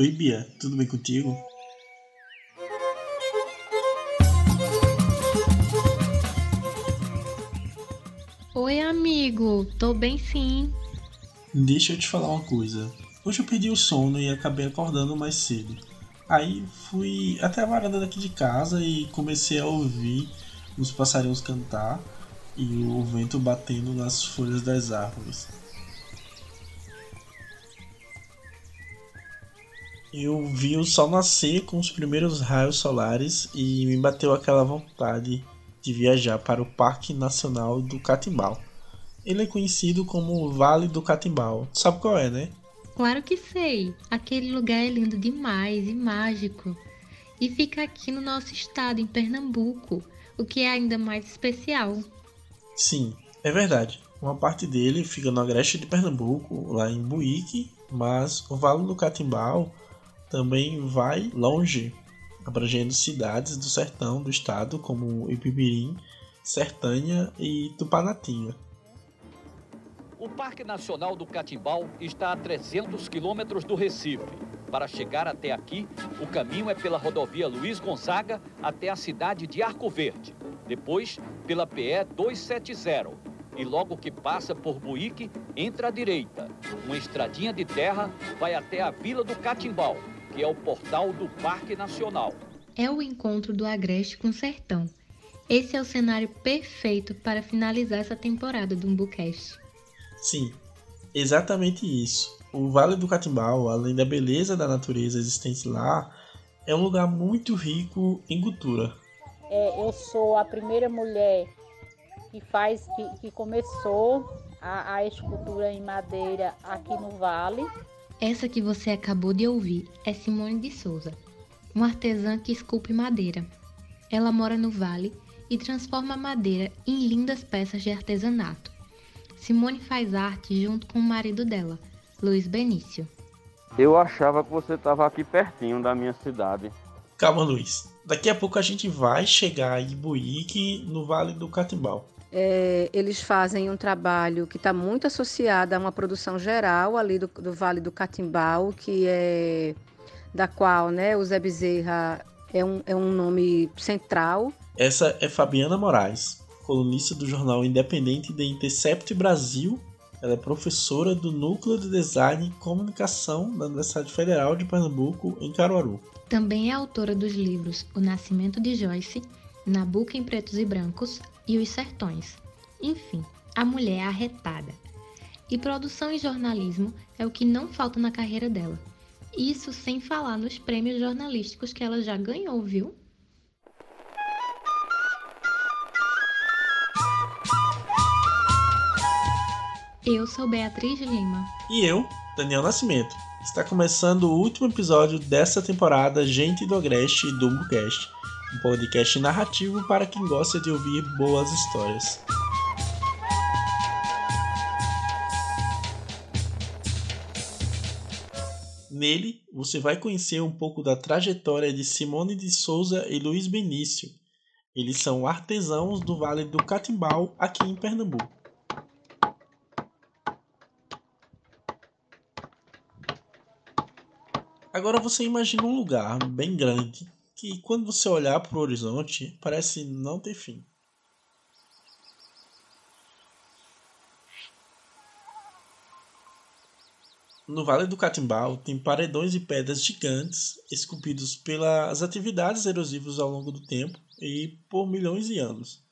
Oi, Bia, tudo bem contigo? Oi, amigo, tô bem sim. Deixa eu te falar uma coisa. Hoje eu perdi o sono e acabei acordando mais cedo. Aí fui até a varanda daqui de casa e comecei a ouvir os passarinhos cantar e o vento batendo nas folhas das árvores. Eu vi o sol nascer com os primeiros raios solares e me bateu aquela vontade de viajar para o Parque Nacional do Catimbau. Ele é conhecido como o Vale do Catimbau. Sabe qual é, né? Claro que sei. Aquele lugar é lindo demais e mágico. E fica aqui no nosso estado, em Pernambuco, o que é ainda mais especial. Sim, é verdade. Uma parte dele fica no agreste de Pernambuco, lá em Buíque, mas o Vale do Catimbau também vai longe, abrangendo cidades do sertão do estado como Ipibirim, Sertânia e Tupanatinga. O Parque Nacional do Catimbau está a 300 quilômetros do Recife. Para chegar até aqui, o caminho é pela rodovia Luiz Gonzaga até a cidade de Arco Verde. Depois, pela PE 270. E logo que passa por Buíque, entra à direita. Uma estradinha de terra vai até a Vila do Catimbau, que é o portal do Parque Nacional. É o encontro do Agreste com o Sertão. Esse é o cenário perfeito para finalizar essa temporada do Umbucast. Sim, exatamente isso. O Vale do Catimbau, além da beleza da natureza existente lá, é um lugar muito rico em cultura. É, eu sou a primeira mulher que faz, que, que começou a, a escultura em madeira aqui no Vale. Essa que você acabou de ouvir é Simone de Souza, uma artesã que esculpe madeira. Ela mora no Vale e transforma a madeira em lindas peças de artesanato. Simone faz arte junto com o marido dela, Luiz Benício. Eu achava que você estava aqui pertinho da minha cidade. Calma, Luiz. Daqui a pouco a gente vai chegar em Buíque, no Vale do Catimbau. É, eles fazem um trabalho que está muito associado a uma produção geral ali do, do, Vale do Catimbau, que é da qual né, o Zé Bezerra é um, é um nome central. Essa é Fabiana Moraes, colunista do jornal independente The Intercept Brasil. Ela é professora do Núcleo de Design e Comunicação da Universidade Federal de Pernambuco, em Caruaru. Também é autora dos livros O Nascimento de Joyce, Nabucco em Pretos e Brancos e Os Sertões. Enfim, a mulher arretada. E produção e jornalismo é o que não falta na carreira dela. Isso sem falar nos prêmios jornalísticos que ela já ganhou, viu? Eu sou Beatriz Lima. E eu, Daniel Nascimento. Está começando o último episódio dessa temporada Gente do Agreste e Dumbocast, um podcast narrativo para quem gosta de ouvir boas histórias. Nele, você vai conhecer um pouco da trajetória de Simone de Souza e Luiz Benício. Eles são artesãos do Vale do Catimbau, aqui em Pernambuco. Agora você imagina um lugar bem grande que, quando você olhar para o horizonte, parece não ter fim. No Vale do Catimbau tem paredões e pedras gigantes esculpidos pelas atividades erosivas ao longo do tempo e por milhões de anos.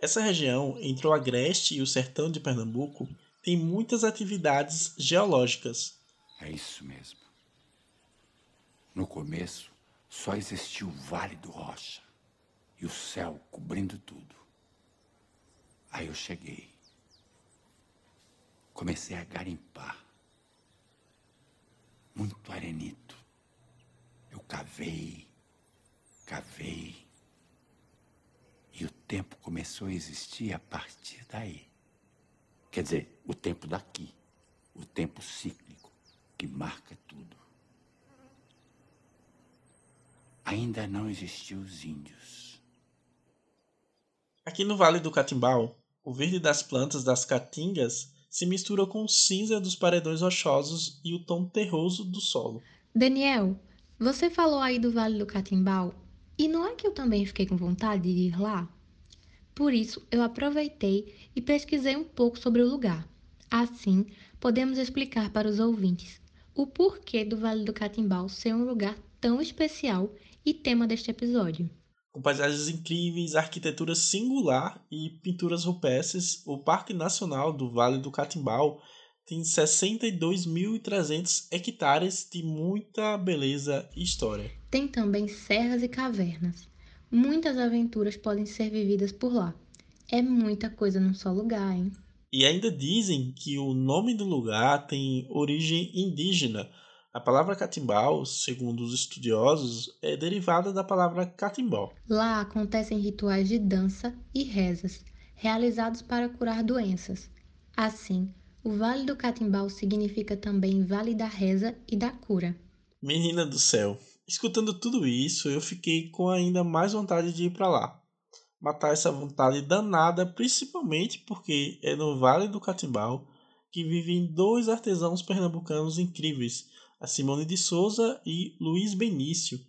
Essa região, entre o Agreste e o sertão de Pernambuco, tem muitas atividades geológicas. É isso mesmo. No começo, só existia o Vale do Rocha e o céu cobrindo tudo. Aí eu cheguei. Comecei a garimpar. Muito arenito. Eu cavei, cavei. E o tempo começou a existir a partir daí. Quer dizer, o tempo daqui. O tempo cíclico que marca tudo ainda não existiam os índios. Aqui no Vale do Catimbau, o verde das plantas das caatingas se mistura com o cinza dos paredões rochosos e o tom terroso do solo. Daniel, você falou aí do Vale do Catimbau e não é que eu também fiquei com vontade de ir lá? Por isso, eu aproveitei e pesquisei um pouco sobre o lugar. Assim, podemos explicar para os ouvintes o porquê do Vale do Catimbau ser um lugar tão especial e tema deste episódio. Com paisagens incríveis, arquitetura singular e pinturas rupestres, o Parque Nacional do Vale do Catimbau tem 62.300 hectares de muita beleza e história. Tem também serras e cavernas. Muitas aventuras podem ser vividas por lá. É muita coisa num só lugar, hein? E ainda dizem que o nome do lugar tem origem indígena. A palavra catimbau, segundo os estudiosos, é derivada da palavra catimbó. Lá acontecem rituais de dança e rezas, realizados para curar doenças. Assim, o Vale do Catimbau significa também Vale da Reza e da Cura. Menina do céu, escutando tudo isso, eu fiquei com ainda mais vontade de ir para lá. Matar essa vontade danada, principalmente porque é no Vale do Catimbau que vivem dois artesãos pernambucanos incríveis, a Simone de Souza e Luiz Benício.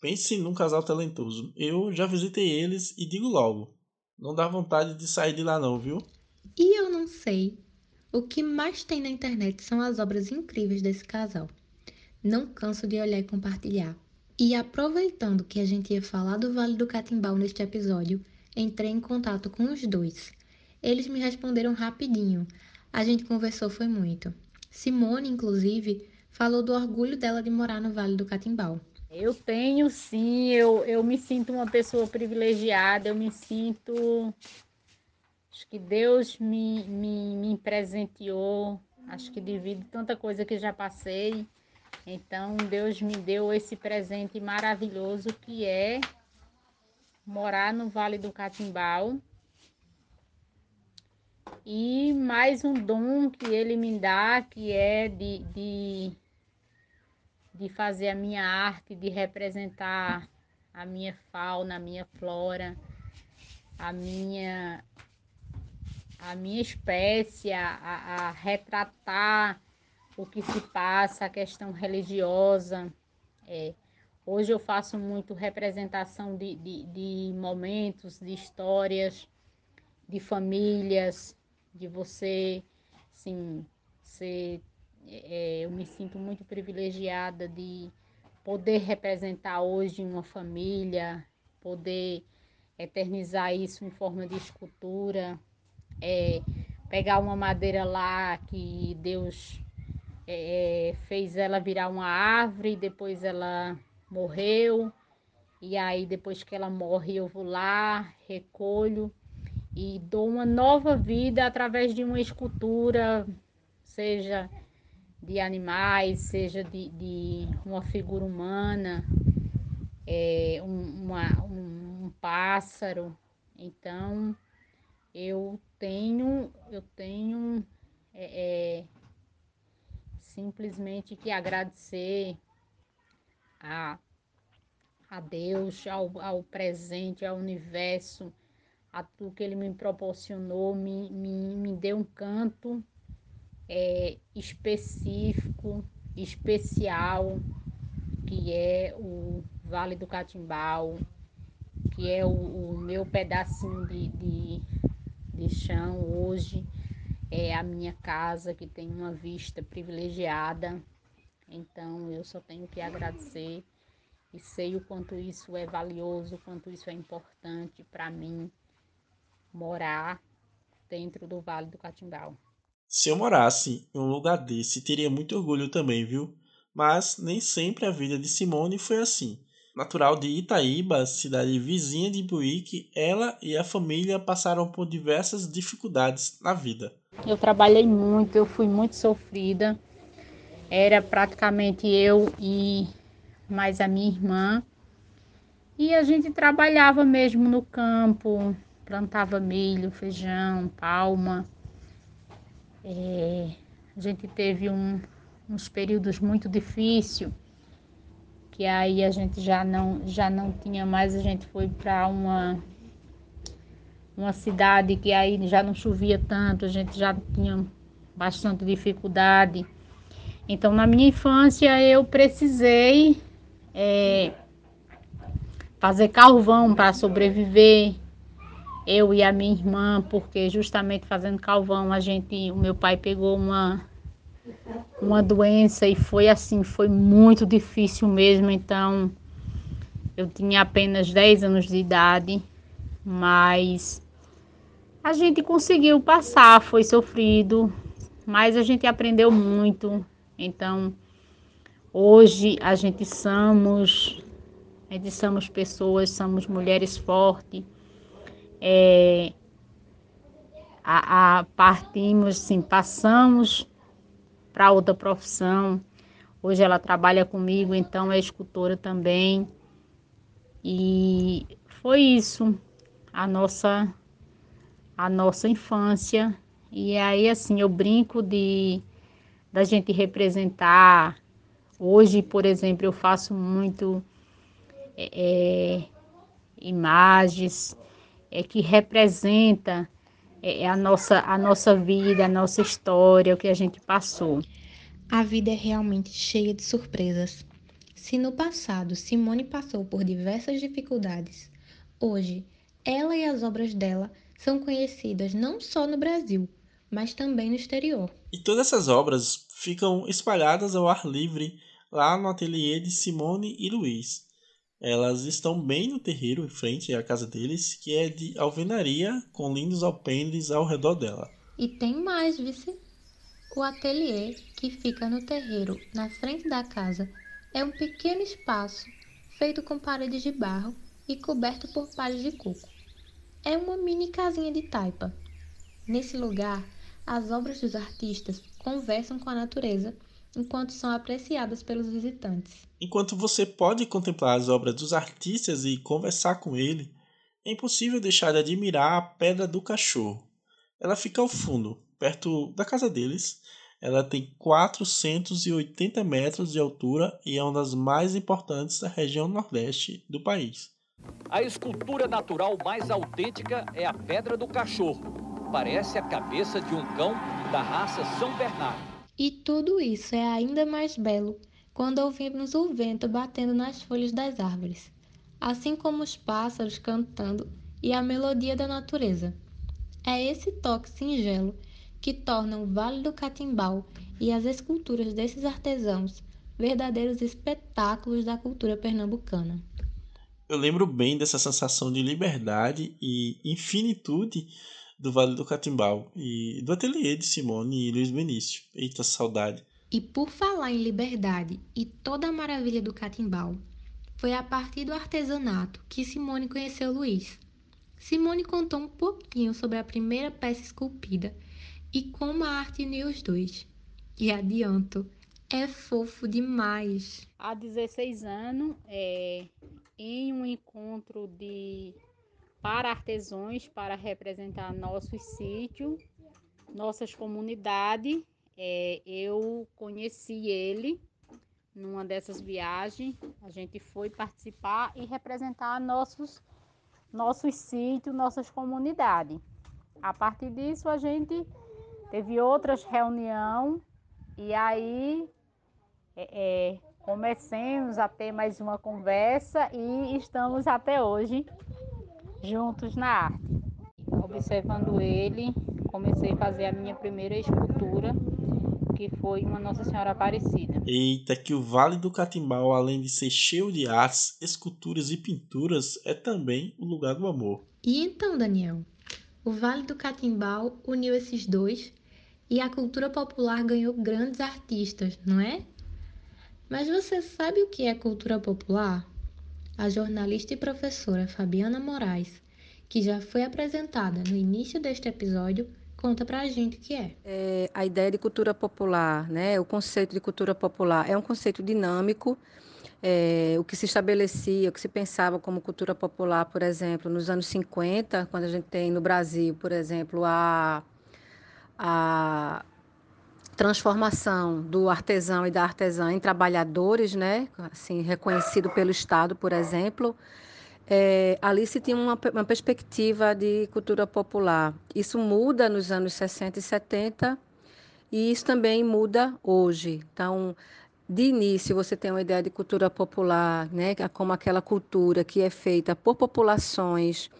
Pense num casal talentoso. Eu já visitei eles e digo logo, não dá vontade de sair de lá não, viu? E eu não sei o que mais tem na internet são as obras incríveis desse casal. Não canso de olhar e compartilhar. E aproveitando que a gente ia falar do Vale do Catimbau neste episódio, entrei em contato com os dois. Eles me responderam rapidinho. A gente conversou foi muito. Simone, inclusive, falou do orgulho dela de morar no Vale do Catimbau. Eu tenho sim, eu, eu me sinto uma pessoa privilegiada, eu me sinto Acho que Deus me, me, me presenteou, acho que devido tanta coisa que já passei. Então, Deus me deu esse presente maravilhoso que é morar no Vale do Catimbau. E mais um dom que ele me dá, que é de, de, de fazer a minha arte, de representar a minha fauna, a minha flora, a minha a minha espécie, a, a, retratar o que se passa, a questão religiosa. É. Hoje eu faço muito representação de, de, de momentos, de histórias, de famílias, de você, sim, ser, é, eu me sinto muito privilegiada de poder representar hoje uma família, poder eternizar isso em forma de escultura, é, pegar uma madeira lá que Deus é, é, fez ela virar uma árvore, depois ela morreu, e aí depois que ela morre eu vou lá, recolho e dou uma nova vida através de uma escultura, seja de animais, seja de, de uma figura humana, é, um, uma, um, um pássaro. Então, eu tenho, eu tenho é, é, simplesmente que agradecer a, a Deus, ao, ao presente, ao universo, a tudo que ele me proporcionou, me, me, me deu um canto é, específico, especial, que é o Vale do Catimbau, que é o, o meu pedacinho de, de de chão hoje é a minha casa que tem uma vista privilegiada. Então eu só tenho que agradecer e sei o quanto isso é valioso, o quanto isso é importante para mim morar dentro do Vale do Catimbau. Se eu morasse em um lugar desse, teria muito orgulho também, viu? Mas nem sempre a vida de Simone foi assim. Natural de Itaíba, cidade vizinha de Buíque, ela e a família passaram por diversas dificuldades na vida. Eu trabalhei muito, eu fui muito sofrida. Era praticamente eu e mais a minha irmã. E a gente trabalhava mesmo no campo, plantava milho, feijão, palma. É, a gente teve um, uns períodos muito difíceis que aí a gente já não já não tinha mais, a gente foi para uma uma cidade que aí já não chovia tanto, a gente já tinha bastante dificuldade. Então, na minha infância, eu precisei é, fazer carvão para sobreviver. Eu e a minha irmã, porque justamente fazendo carvão, a gente, o meu pai pegou uma uma doença e foi assim, foi muito difícil mesmo. Então, eu tinha apenas 10 anos de idade, mas a gente conseguiu passar, foi sofrido, mas a gente aprendeu muito. Então, hoje a gente somos, a gente somos pessoas, somos mulheres fortes. É, a, a, partimos, sim, passamos para outra profissão. Hoje ela trabalha comigo, então é escultora também. E foi isso a nossa a nossa infância. E aí assim, eu brinco de da gente representar. Hoje, por exemplo, eu faço muito é, é imagens é, que representa é, é a nossa, a nossa vida, a nossa história, o que a gente passou. A vida é realmente cheia de surpresas. Se no passado Simone passou por diversas dificuldades, hoje ela e as obras dela são conhecidas não só no Brasil, mas também no exterior. E todas essas obras ficam espalhadas ao ar livre lá no ateliê de Simone e Luiz. Elas estão bem no terreiro, em frente à casa deles, que é de alvenaria com lindos alpendres ao redor dela. E tem mais, vice. O ateliê, que fica no terreiro, na frente da casa, é um pequeno espaço feito com paredes de barro e coberto por palhas de coco. É uma mini casinha de taipa. Nesse lugar, as obras dos artistas conversam com a natureza enquanto são apreciadas pelos visitantes. Enquanto você pode contemplar as obras dos artistas e conversar com ele, é impossível deixar de admirar a Pedra do Cachorro. Ela fica ao fundo, perto da casa deles. Ela tem 480 metros de altura e é uma das mais importantes da região nordeste do país. A escultura natural mais autêntica é a Pedra do Cachorro. Parece a cabeça de um cão da raça São Bernardo. E tudo isso é ainda mais belo quando ouvimos o vento batendo nas folhas das árvores, assim como os pássaros cantando e a melodia da natureza. É esse toque singelo que torna o Vale do Catimbau e as esculturas desses artesãos verdadeiros espetáculos da cultura pernambucana. Eu lembro bem dessa sensação de liberdade e infinitude do Vale do Catimbau e do ateliê de Simone e Luiz Benício. Eita saudade. E por falar em liberdade e toda a maravilha do Catimbau, foi a partir do artesanato que Simone conheceu Luiz. Simone contou um pouquinho sobre a primeira peça esculpida e como a arte uniu os dois. E adianto, é fofo demais. Há 16 anos, é, em um encontro de para artesãos, para representar nossos sítios, nossas comunidades. É, eu conheci ele numa dessas viagens. A gente foi participar e representar nossos, nossos sítios, nossas comunidades. A partir disso, a gente teve outras reuniões e aí é, é, comecemos a ter mais uma conversa e estamos até hoje juntos na arte. Observando ele, comecei a fazer a minha primeira escultura, que foi uma Nossa Senhora Aparecida. Eita, que o Vale do Catimbau, além de ser cheio de artes, esculturas e pinturas, é também o lugar do amor. E então, Daniel, o Vale do Catimbau uniu esses dois e a cultura popular ganhou grandes artistas, não é? Mas você sabe o que é cultura popular? A jornalista e professora Fabiana Moraes, que já foi apresentada no início deste episódio, conta pra gente o que é. é. A ideia de cultura popular, né? o conceito de cultura popular é um conceito dinâmico. É, o que se estabelecia, o que se pensava como cultura popular, por exemplo, nos anos 50, quando a gente tem no Brasil, por exemplo, a, a transformação do artesão e da artesã em trabalhadores, né, assim, reconhecido pelo Estado, por exemplo, é, ali se tinha uma, uma perspectiva de cultura popular. Isso muda nos anos 60 e 70, E isso também muda hoje. Então, de início, você tem uma ideia de cultura popular, né, como aquela cultura que é feita por populações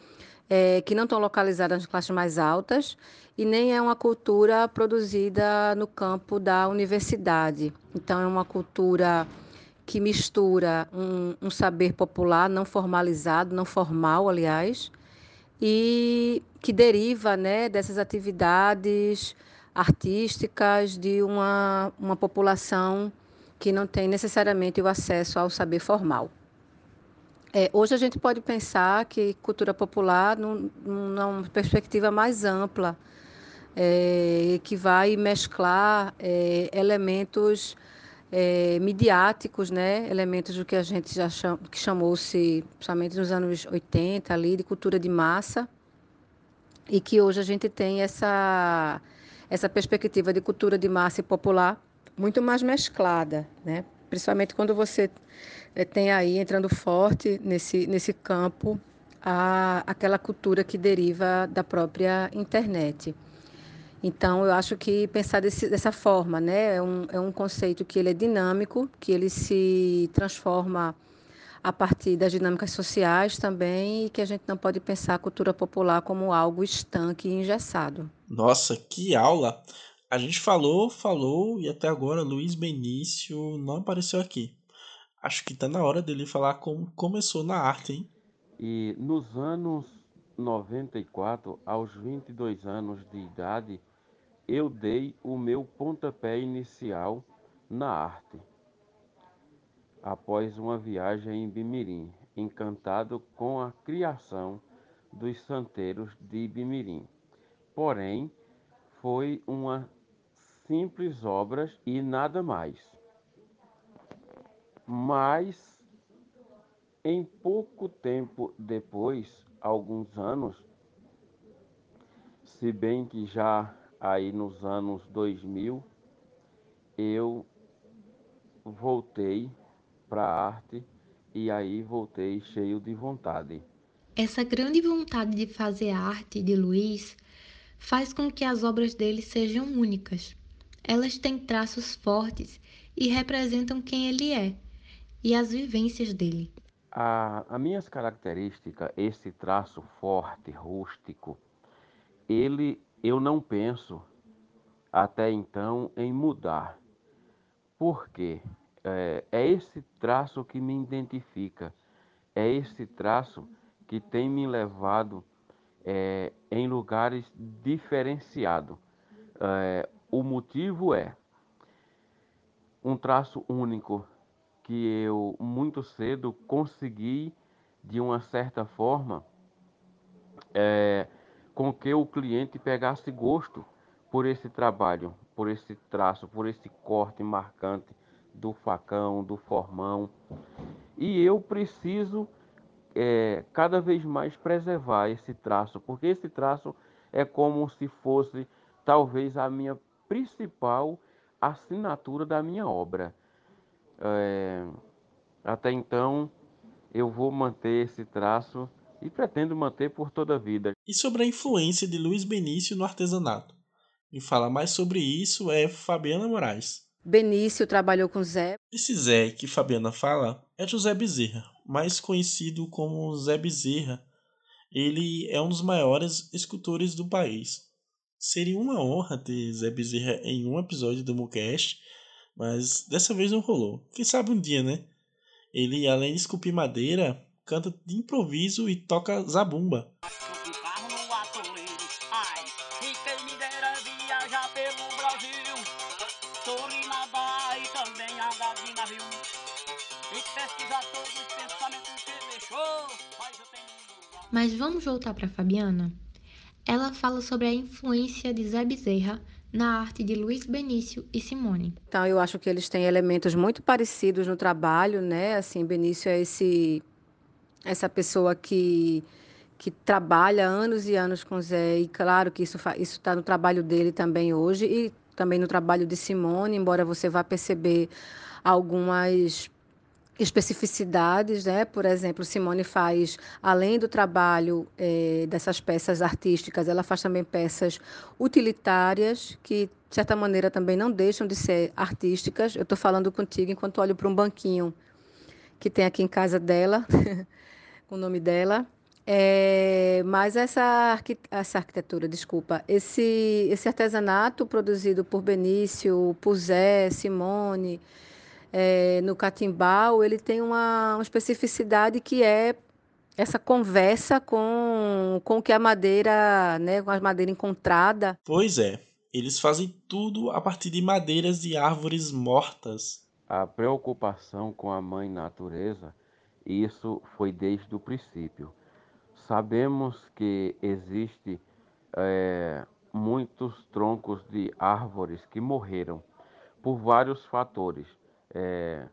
é, que não estão localizadas nas classes mais altas e nem é uma cultura produzida no campo da universidade. Então, é uma cultura que mistura um, um saber popular não formalizado, não formal, aliás, e que deriva né, dessas atividades artísticas de uma, uma população que não tem necessariamente o acesso ao saber formal. É, hoje a gente pode pensar que cultura popular, num, numa perspectiva mais ampla, é, que vai mesclar é, elementos é, midiáticos, né? elementos do que a gente já cham, que chamou-se, principalmente nos anos 80, ali, de cultura de massa, e que hoje a gente tem essa, essa perspectiva de cultura de massa e popular muito mais mesclada, né? Principalmente quando você é, tem aí entrando forte nesse, nesse campo a, aquela cultura que deriva da própria internet. Então, eu acho que pensar desse, dessa forma, né, é um, é um conceito que ele é dinâmico, que ele se transforma a partir das dinâmicas sociais também e que a gente não pode pensar a cultura popular como algo estanque e engessado. Nossa, que aula! A gente falou, falou e até agora Luiz Benício não apareceu aqui. Acho que tá na hora dele falar como começou na arte, hein? E nos anos 94, aos 22 anos de idade, eu dei o meu pontapé inicial na arte. Após uma viagem em Bimirim, encantado com a criação dos santeiros de Bimirim. Porém, foi uma simples obra e nada mais mas em pouco tempo depois, alguns anos, se bem que já aí nos anos 2000, eu voltei para a arte e aí voltei cheio de vontade. Essa grande vontade de fazer arte de Luiz faz com que as obras dele sejam únicas. Elas têm traços fortes e representam quem ele é e as vivências dele. A, a minhas características, esse traço forte, rústico, ele eu não penso até então em mudar. Por quê? É, é esse traço que me identifica, é esse traço que tem me levado é, em lugares diferenciados. É, o motivo é um traço único, que eu muito cedo consegui, de uma certa forma, é, com que o cliente pegasse gosto por esse trabalho, por esse traço, por esse corte marcante do facão, do formão. E eu preciso é, cada vez mais preservar esse traço, porque esse traço é como se fosse talvez a minha principal assinatura da minha obra. É, até então, eu vou manter esse traço e pretendo manter por toda a vida. E sobre a influência de Luiz Benício no artesanato? E fala mais sobre isso é Fabiana Moraes. Benício trabalhou com Zé. Esse Zé que Fabiana fala é José Bezerra, mais conhecido como Zé Bezerra. Ele é um dos maiores escultores do país. Seria uma honra ter Zé Bezerra em um episódio do Mucast, mas dessa vez não rolou. Quem sabe um dia, né? Ele, além de esculpir madeira, canta de improviso e toca zabumba. Mas vamos voltar para Fabiana? Ela fala sobre a influência de Zé Bezerra na arte de Luiz Benício e Simone. Então, eu acho que eles têm elementos muito parecidos no trabalho, né? Assim, Benício é esse essa pessoa que que trabalha anos e anos com Zé e claro que isso isso está no trabalho dele também hoje e também no trabalho de Simone, embora você vá perceber algumas especificidades, né? Por exemplo, Simone faz, além do trabalho é, dessas peças artísticas, ela faz também peças utilitárias que de certa maneira, também não deixam de ser artísticas. Eu estou falando contigo enquanto olho para um banquinho que tem aqui em casa dela, com o nome dela. É, mas essa, essa arquitetura, desculpa, esse, esse artesanato produzido por Benício, por Zé, Simone, é, no Catimbau, ele tem uma, uma especificidade que é essa conversa com, com que a madeira, né, com a madeira encontrada. Pois é, eles fazem tudo a partir de madeiras de árvores mortas. A preocupação com a mãe natureza, isso foi desde o princípio. Sabemos que existe é, muitos troncos de árvores que morreram por vários fatores. É,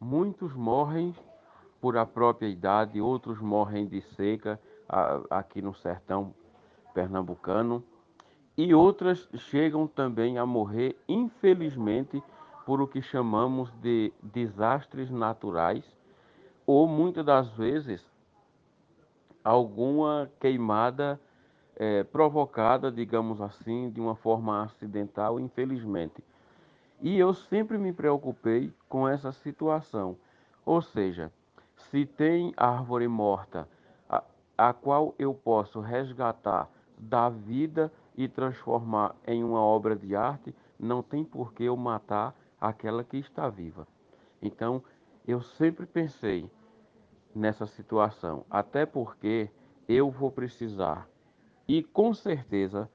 muitos morrem por a própria idade, outros morrem de seca a, aqui no sertão pernambucano e outras chegam também a morrer, infelizmente, por o que chamamos de desastres naturais ou muitas das vezes alguma queimada é, provocada, digamos assim, de uma forma acidental, infelizmente. E eu sempre me preocupei com essa situação. Ou seja, se tem árvore morta, a, a qual eu posso resgatar da vida e transformar em uma obra de arte, não tem por que eu matar aquela que está viva. Então, eu sempre pensei, nessa situação, até porque eu vou precisar e com certeza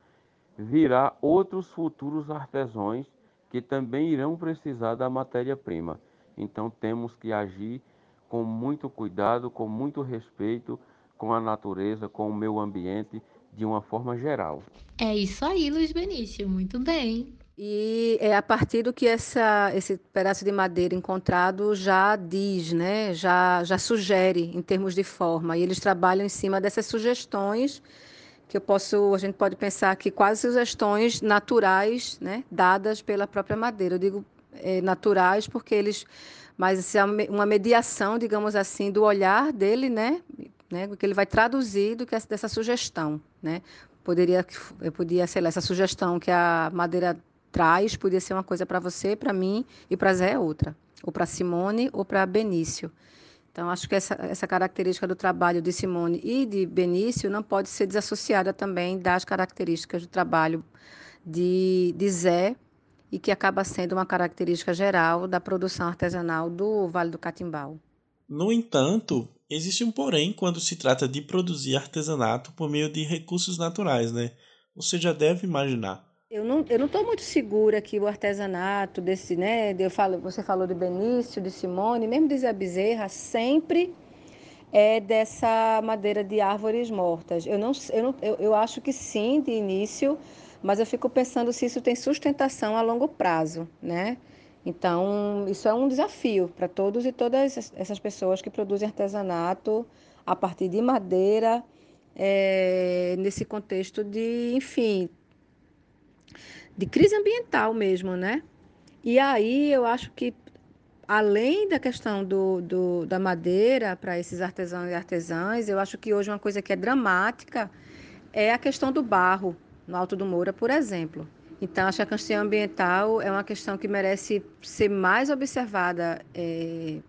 virá outros futuros artesãos que também irão precisar da matéria-prima. Então temos que agir com muito cuidado, com muito respeito com a natureza, com o meio ambiente, de uma forma geral. É isso aí, Luiz Benício, muito bem. E é a partir do que essa, esse pedaço de madeira encontrado já diz, né? já, já sugere em termos de forma. E eles trabalham em cima dessas sugestões que eu posso, a gente pode pensar que quase sugestões naturais, né? dadas pela própria madeira. Eu digo é, naturais porque eles, mas é uma mediação, digamos assim, do olhar dele, né? né? Que ele vai traduzir do que dessa sugestão, né? Poderia, eu podia, lá, essa sugestão que a madeira traz podia ser uma coisa para você, para mim e para Zé é outra, ou para Simone ou para Benício. Então, acho que essa, essa característica do trabalho de Simone e de Benício não pode ser desassociada também das características do trabalho de, de Zé e que acaba sendo uma característica geral da produção artesanal do Vale do Catimbau. No entanto, existe um porém quando se trata de produzir artesanato por meio de recursos naturais, né? Você já deve imaginar. Eu não eu não estou muito segura que o artesanato desse, né? Eu falo, você falou de Benício, de Simone, mesmo de Zé Bezerra, sempre é dessa madeira de árvores mortas. Eu não, eu, não, eu, eu acho que sim, de início, mas eu fico pensando se isso tem sustentação a longo prazo, né? Então, isso é um desafio para todos e todas essas pessoas que produzem artesanato a partir de madeira, é, nesse contexto de, enfim, de crise ambiental mesmo, né? E aí eu acho que, além da questão do, do da madeira para esses artesãos e artesãs, eu acho que hoje uma coisa que é dramática é a questão do barro no Alto do Moura, por exemplo. Então, acho que a questão ambiental é uma questão que merece ser mais observada é,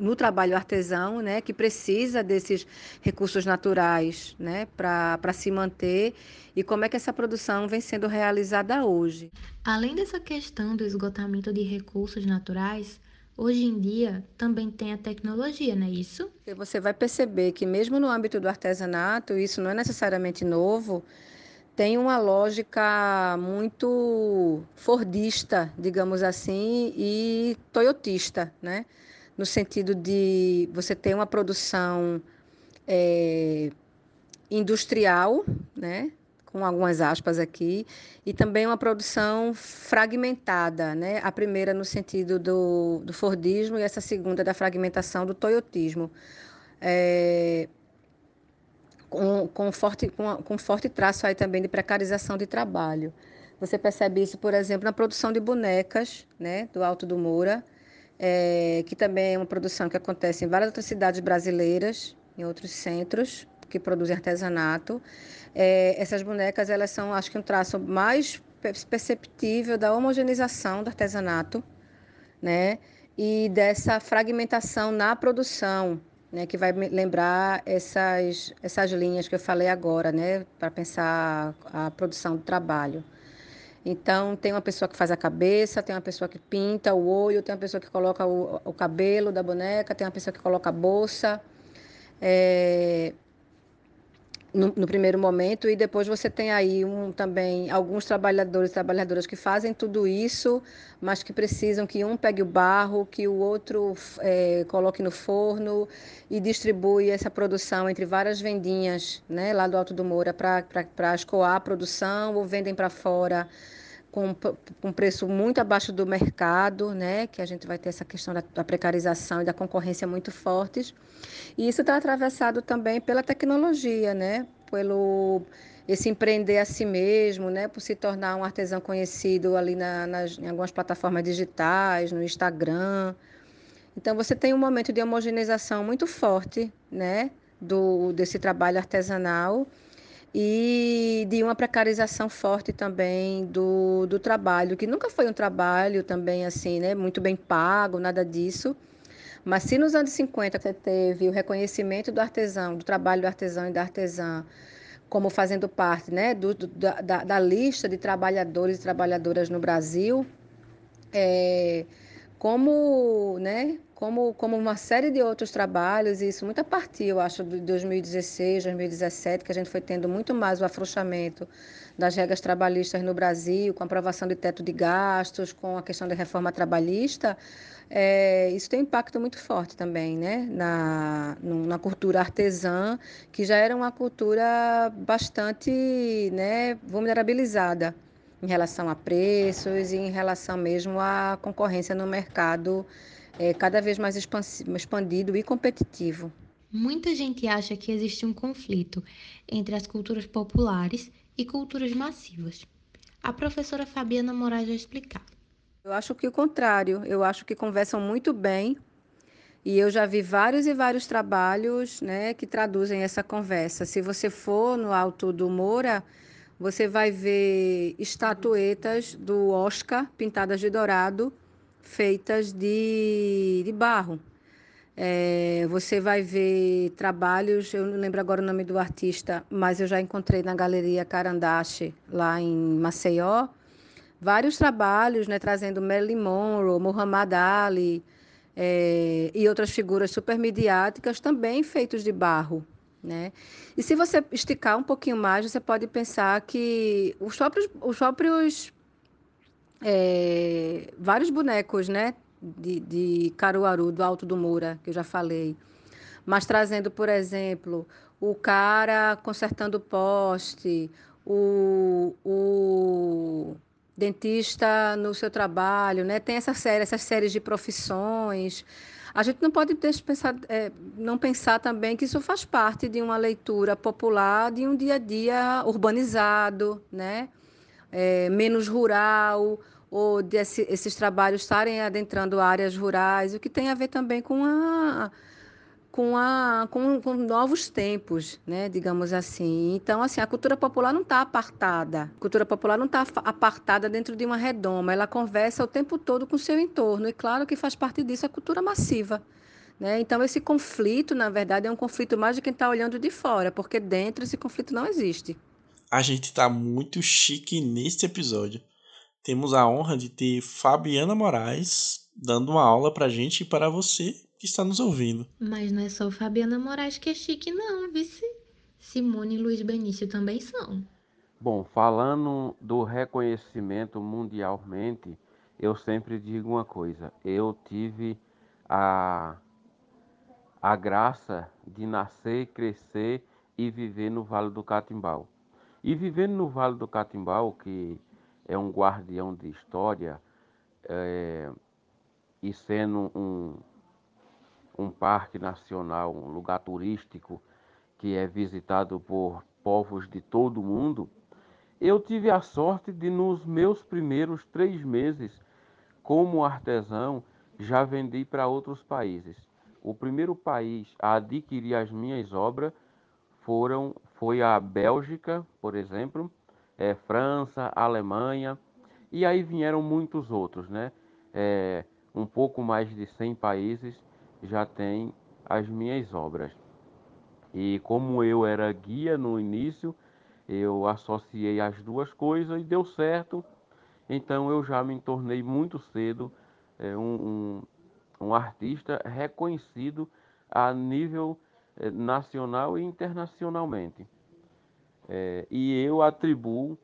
no trabalho artesão, né, que precisa desses recursos naturais né, para se manter e como é que essa produção vem sendo realizada hoje. Além dessa questão do esgotamento de recursos naturais, hoje em dia também tem a tecnologia, não é isso? Você vai perceber que mesmo no âmbito do artesanato, isso não é necessariamente novo, tem uma lógica muito fordista, digamos assim, e toyotista, né? No sentido de você ter uma produção é, industrial, né? com algumas aspas aqui, e também uma produção fragmentada, né? A primeira no sentido do, do Fordismo e essa segunda da fragmentação do Toyotismo. É, com, com, forte, com, com forte traço aí também de precarização de trabalho. Você percebe isso, por exemplo, na produção de bonecas, né, do Alto do Moura, é, que também é uma produção que acontece em várias outras cidades brasileiras, em outros centros que produzem artesanato. É, essas bonecas, elas são, acho que um traço mais perceptível da homogeneização do artesanato, né? E dessa fragmentação na produção, né? Que vai lembrar essas, essas linhas que eu falei agora, né? Para pensar a produção do trabalho. Então, tem uma pessoa que faz a cabeça, tem uma pessoa que pinta o olho, tem uma pessoa que coloca o, o cabelo da boneca, tem uma pessoa que coloca a bolsa. É, no, no, primeiro momento e depois você tem aí um, também alguns trabalhadores e trabalhadoras que fazem tudo isso, mas que precisam que um pegue o barro, que o outro é, coloque no forno e distribui essa produção entre várias vendinhas, né, lá do Alto do Moura para escoar a produção ou vendem para fora com um preço muito abaixo do mercado, né? Que a gente vai ter essa questão da, da precarização e da concorrência muito fortes. E isso está atravessado também pela tecnologia, né? Pelo esse empreender a si mesmo, né? Por se tornar um artesão conhecido ali na, nas, em algumas plataformas digitais, no Instagram. Então você tem um momento de homogeneização muito forte, né? Do, desse trabalho artesanal e de uma precarização forte também do, do trabalho, que nunca foi um trabalho também assim, né, muito bem pago, nada disso. Mas se nos anos 50 você teve o reconhecimento do artesão, do trabalho do artesão e da artesã, como fazendo parte né, do, do da, da, lista de trabalhadores e trabalhadoras no Brasil, é, como, né, como, como uma série de outros trabalhos, e isso muito a partir, eu acho, de 2016, 2017, que a gente foi tendo muito mais o afrouxamento das regras trabalhistas no Brasil, com a aprovação de teto de gastos, com a questão da reforma trabalhista, é, isso tem um impacto muito forte também né? na, na cultura artesã, que já era uma cultura bastante né, vulnerabilizada em relação a preços e em relação mesmo à concorrência no mercado é, cada vez mais expandido e competitivo. Muita gente acha que existe um conflito entre as culturas populares e culturas massivas. A professora Fabiana Moraes vai explicar. Eu acho que o contrário, eu acho que conversam muito bem e eu já vi vários e vários trabalhos né, que traduzem essa conversa. Se você for no Alto do Moura, você vai ver estatuetas do Oscar pintadas de dourado feitas de, de barro. É, você vai ver trabalhos, eu não lembro agora o nome do artista, mas eu já encontrei na Galeria Carandache, lá em Maceió, vários trabalhos né, trazendo Marilyn Monroe, Muhammad Ali é, e outras figuras super midiáticas também feitos de barro. Né? E se você esticar um pouquinho mais, você pode pensar que os próprios, os próprios é, vários bonecos, né? De, de Caruaru, do Alto do Moura, que eu já falei. Mas trazendo, por exemplo, o cara consertando poste, o, o dentista no seu trabalho, né? Tem essa série, essas séries de profissões. A gente não pode pensar, é, não pensar também que isso faz parte de uma leitura popular de um dia a dia urbanizado, né? É, menos rural, ou desse, esses trabalhos estarem adentrando áreas rurais, o que tem a ver também com a com, a, com, com, novos tempos, né, digamos assim. Então, assim, a cultura popular não está apartada. A cultura popular não está apartada dentro de uma redoma. Ela conversa o tempo todo com o seu entorno. E claro que faz parte disso a cultura massiva. Né? Então, esse conflito, na verdade, é um conflito mais de quem está olhando de fora, porque dentro esse conflito não existe. A gente está muito chique neste episódio temos a honra de ter Fabiana Moraes dando uma aula pra gente e para você que está nos ouvindo. Mas não é só Fabiana Moraes que é chique, não, vice. Simone e Luiz Benício também são. Bom, falando do reconhecimento mundialmente, eu sempre digo uma coisa: eu tive a, a graça de nascer, crescer e viver no Vale do Catimbau. E vivendo no Vale do Catimbau, que é um guardião de história é, e sendo um, um parque nacional, um lugar turístico que é visitado por povos de todo o mundo, eu tive a sorte de, nos meus primeiros três meses como artesão, já vendi para outros países. O primeiro país a adquirir as minhas obras foram, foi a Bélgica, por exemplo, é, França, Alemanha, e aí vieram muitos outros, né? É, um pouco mais de 100 países já tem as minhas obras. E como eu era guia no início, eu associei as duas coisas e deu certo. Então eu já me tornei muito cedo é, um, um, um, artista reconhecido a nível é, nacional e internacionalmente. É, e eu atribuo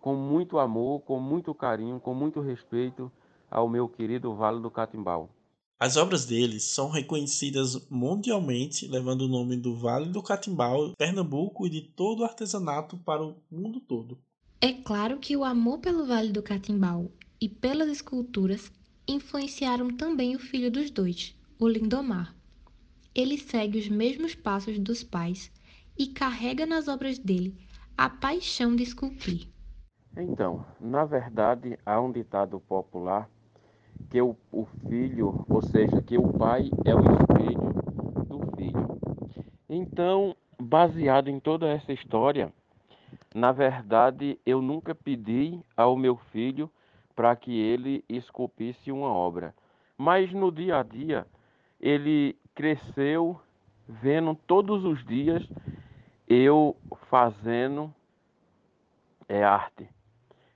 com muito amor, com muito carinho, com muito respeito ao meu querido Vale do Catimbau. As obras deles são reconhecidas mundialmente, levando o nome do Vale do Catimbau, Pernambuco e de todo o artesanato para o mundo todo. É claro que o amor pelo Vale do Catimbau e pelas esculturas influenciaram também o filho dos dois, o Lindomar. Ele segue os mesmos passos dos pais e carrega nas obras dele a paixão de esculpir. Então, na verdade, há um ditado popular que o, o filho, ou seja, que o pai é o espelho do filho. Então, baseado em toda essa história, na verdade, eu nunca pedi ao meu filho para que ele esculpisse uma obra. Mas no dia a dia, ele cresceu vendo todos os dias eu fazendo é, arte.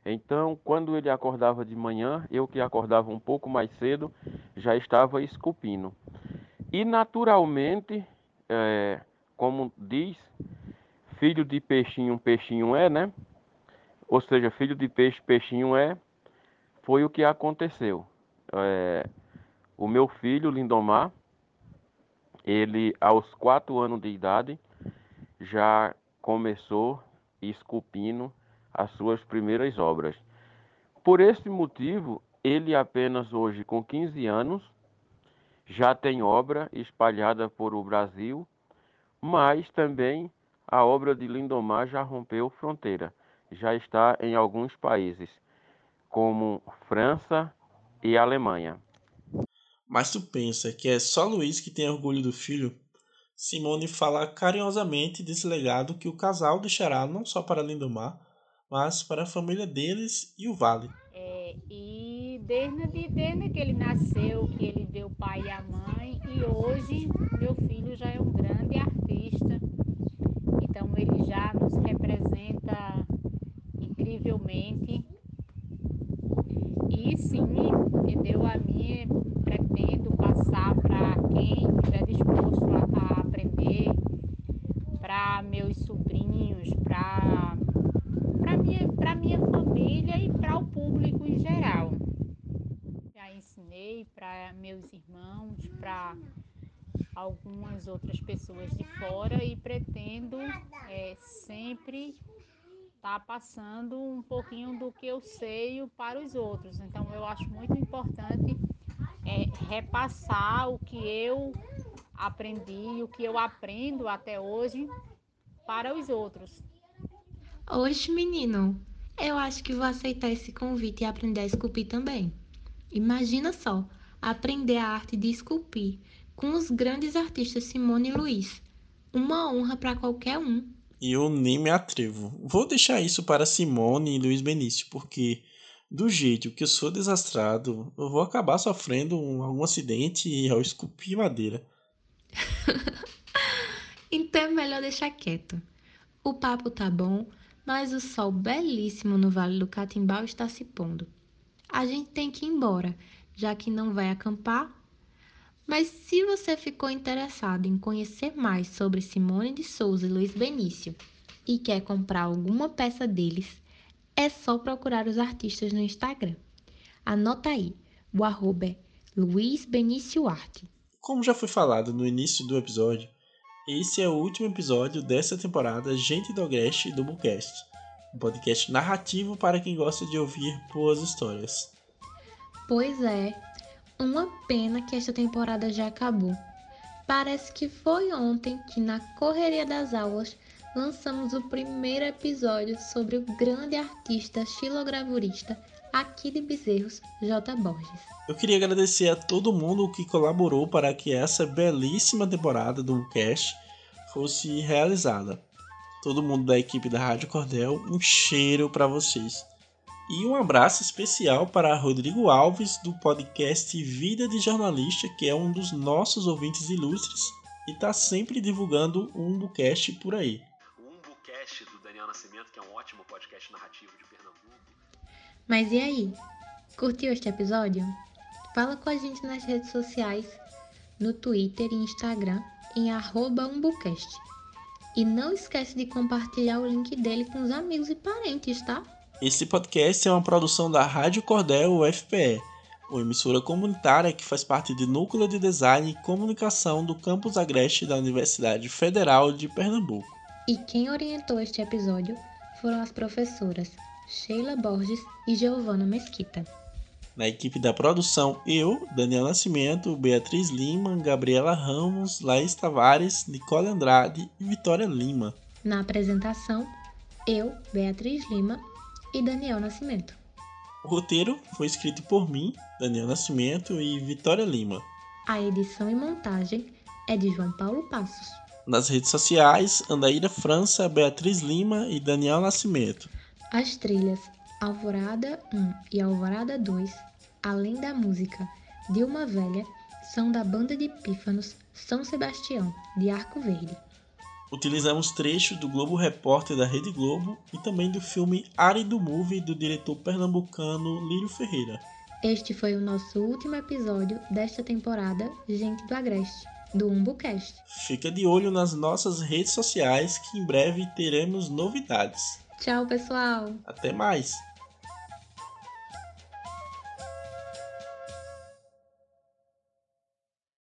Então, quando ele acordava de manhã, eu que acordava um pouco mais cedo, já estava esculpindo. E naturalmente, é, como diz, filho de peixinho, peixinho é, né? Ou seja, filho de peixe, peixinho é, foi o que aconteceu. É, o meu filho, Lindomar, ele aos quatro anos de idade já começou esculpindo as suas primeiras obras. Por esse motivo, ele apenas hoje com 15 anos já tem obra espalhada por o Brasil, mas também a obra de Lindomar já rompeu fronteira, já está em alguns países, como França e Alemanha. Mas tu pensa que é só Luiz que tem orgulho do filho? Simone fala carinhosamente desse legado que o casal deixará não só para Lindomar, mas para a família deles e o Vale. É, e desde, desde que ele nasceu, que ele vê o pai e a mãe, e hoje meu filho já é um grande artista, então ele já nos representa incrivelmente. E sim, entendeu? A mim pretendo passar para quem estiver disposto a, para meus sobrinhos, para para minha, para minha família e para o público em geral. Já ensinei para meus irmãos, para algumas outras pessoas de fora e pretendo é, sempre estar tá passando um pouquinho do que eu sei para os outros. Então eu acho muito importante é, repassar o que eu aprendi, o que eu aprendo até hoje para os outros. Oxe, menino, eu acho que vou aceitar esse convite e aprender a esculpir também. Imagina só, aprender a arte de esculpir com os grandes artistas Simone e Luiz. Uma honra para qualquer um. E eu nem me atrevo. Vou deixar isso para Simone e Luiz Benício, porque do jeito que eu sou desastrado, eu vou acabar sofrendo um, algum acidente ao esculpir madeira. então é melhor deixar quieto. O papo tá bom, mas o sol belíssimo no Vale do Catimbau está se pondo. A gente tem que ir embora, já que não vai acampar. Mas se você ficou interessado em conhecer mais sobre Simone de Souza e Luiz Benício e quer comprar alguma peça deles, é só procurar os artistas no Instagram. Anota aí, o arroba é Luiz Benício Arte. Como já foi falado no início do episódio, esse é o último episódio dessa temporada Gente do Agreste do Bullcast, um podcast narrativo para quem gosta de ouvir boas histórias. Pois é, uma pena que esta temporada já acabou. Parece que foi ontem que, na correria das aulas, lançamos o primeiro episódio sobre o grande artista xilogravurista aqui de Bezerros, J. Borges. Eu queria agradecer a todo mundo que colaborou para que essa belíssima temporada do cast fosse realizada. todo mundo da equipe da Rádio Cordel, um cheiro para vocês. E um abraço especial para Rodrigo Alves, do podcast Vida de Jornalista, que é um dos nossos ouvintes ilustres e está sempre divulgando o Umbucast por aí. O Umbucast do Daniel Nascimento, que é um ótimo podcast narrativo de Pernambuco. Mas e aí? Curtiu este episódio? Fala com a gente nas redes sociais, no Twitter e Instagram, em umbucast. E não esquece de compartilhar o link dele com os amigos e parentes, tá? Esse podcast é uma produção da Rádio Cordel UFPE, uma emissora comunitária que faz parte do Núcleo de Design e Comunicação do Campus Agreste da Universidade Federal de Pernambuco. E quem orientou este episódio foram as professoras Sheila Borges e Giovana Mesquita. Na equipe da produção, eu, Daniel Nascimento, Beatriz Lima, Gabriela Ramos, Laís Tavares, Nicole Andrade e Vitória Lima. Na apresentação, eu, Beatriz Lima e Daniel Nascimento. O roteiro foi escrito por mim, Daniel Nascimento e Vitória Lima. A edição e montagem é de João Paulo Passos. Nas redes sociais, Andaíra França, Beatriz Lima e Daniel Nascimento. As trilhas Alvorada 1 e Alvorada 2, além da música de uma velha, são da banda de pífanos São Sebastião, de Arco Verde. Utilizamos trechos do Globo Repórter da Rede Globo e também do filme Árido Movie do diretor pernambucano Lírio Ferreira. Este foi o nosso último episódio desta temporada Gente do Agreste, do UmbuCast. Fica de olho nas nossas redes sociais que em breve teremos novidades. Tchau, pessoal! Até mais!